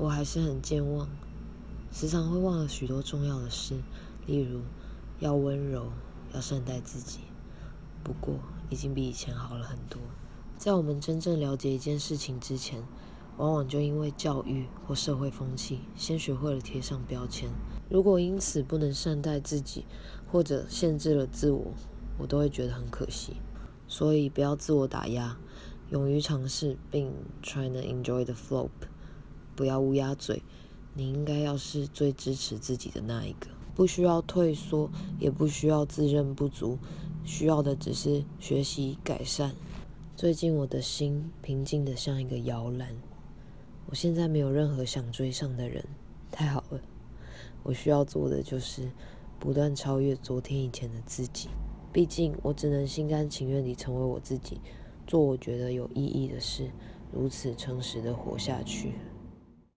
我还是很健忘，时常会忘了许多重要的事，例如要温柔，要善待自己。不过，已经比以前好了很多。在我们真正了解一件事情之前，往往就因为教育或社会风气，先学会了贴上标签。如果因此不能善待自己，或者限制了自我，我都会觉得很可惜。所以，不要自我打压，勇于尝试，并 try to enjoy the flow。不要乌鸦嘴，你应该要是最支持自己的那一个。不需要退缩，也不需要自认不足，需要的只是学习改善。最近我的心平静的像一个摇篮，我现在没有任何想追上的人，太好了。我需要做的就是不断超越昨天以前的自己。毕竟我只能心甘情愿地成为我自己，做我觉得有意义的事，如此诚实的活下去。